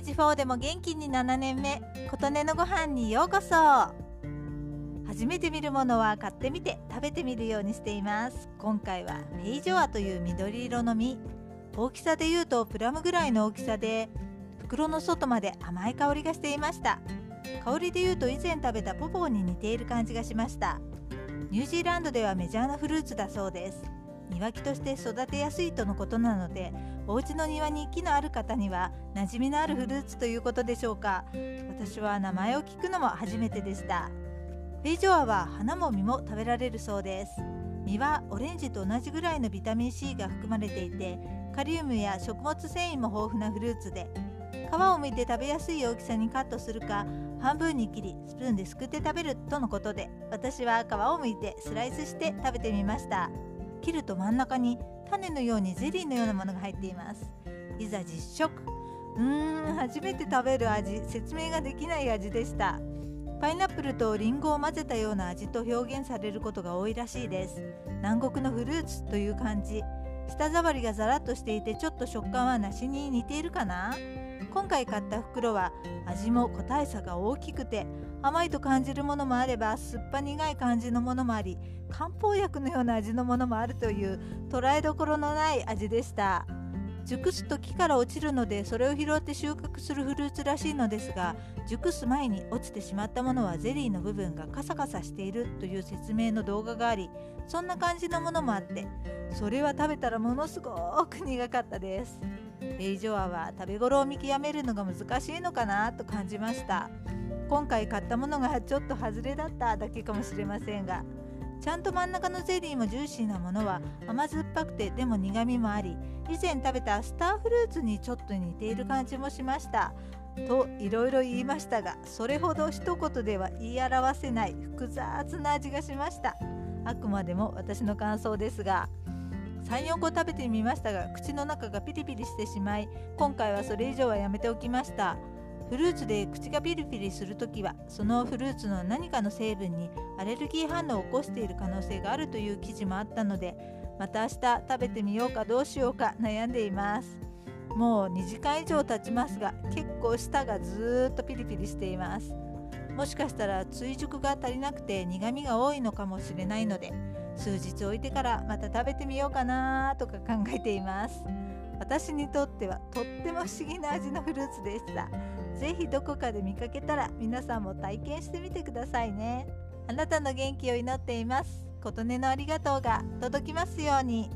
ージ4でも元気に7年目琴音のご飯にようこそ。初めて見るものは買ってみて食べてみるようにしています。今回はフェイジョアという緑色の実。大きさで言うとプラムぐらいの大きさで袋の外まで甘い香りがしていました。香りで言うと以前食べたポポーに似ている感じがしました。ニュージーランドではメジャーなフルーツだそうです。庭木として育てやすいとのことなのでお家の庭に木のある方には馴染みのあるフルーツということでしょうか。私は名前を聞くのも初めてでした。フェイジョアは花も実も食べられるそうです。実はオレンジと同じぐらいのビタミン C が含まれていてカリウムや食物繊維も豊富なフルーツで皮を剥いて食べやすい大きさにカットするか半分に切りスプーンですくって食べるとのことで私は皮を剥いてスライスして食べてみました。切ると真ん中に種のようにゼリーのようなものが入っています。いざ実食。うーん初めて食べる味説明ができない味でした。パイナップルとリンゴを混ぜたような味と表現されることが多いらしいです。南国のフルーツという感じ。舌触りがザラッとしていてちょっと食感は梨に似ているかな？今回買った袋は味も個体差が大きくて甘いと感じるものもあれば酸っぱ苦い感じのものもあり漢方薬のような味のものもあるという捉えどころのない味でした。熟すと木から落ちるのでそれを拾って収穫するフルーツらしいのですが熟す前に落ちてしまったものはゼリーの部分がカサカサしているという説明の動画がありそんな感じのものもあってそれは食べたらものすごく苦かったです。ベイジョアは食べ頃を見極めるのが難しいのかなと感じました。今回買ったものがちょっと外れだっただけかもしれませんがちゃんと真ん中のゼリーもジューシーなものは甘酸っぱくてでも苦みもあり以前食べたスターフルーツにちょっと似ている感じもしました。といろいろ言いましたがそれほど一言では言い表せない複雑な味がしました。あくまでも私の感想ですが34個食べてみましたが口の中がピリピリしてしまい今回はそれ以上はやめておきました。フルーツで口がピリピリするときはそのフルーツの何かの成分にアレルギー反応を起こしている可能性があるという記事もあったのでまた明日食べてみようかどうしようか悩んでいます。もう2時間以上経ちますが結構舌がずっとピリピリしています。もしかしたら追熟が足りなくて苦みが多いのかもしれないので数日置いてからまた食べてみようかなとか考えています。私にとってはとっても不思議な味のフルーツでした。是非どこかで見かけたら皆さんも体験してみてくださいね。あなたの元気を祈っています。琴音のありがとうが届きますように。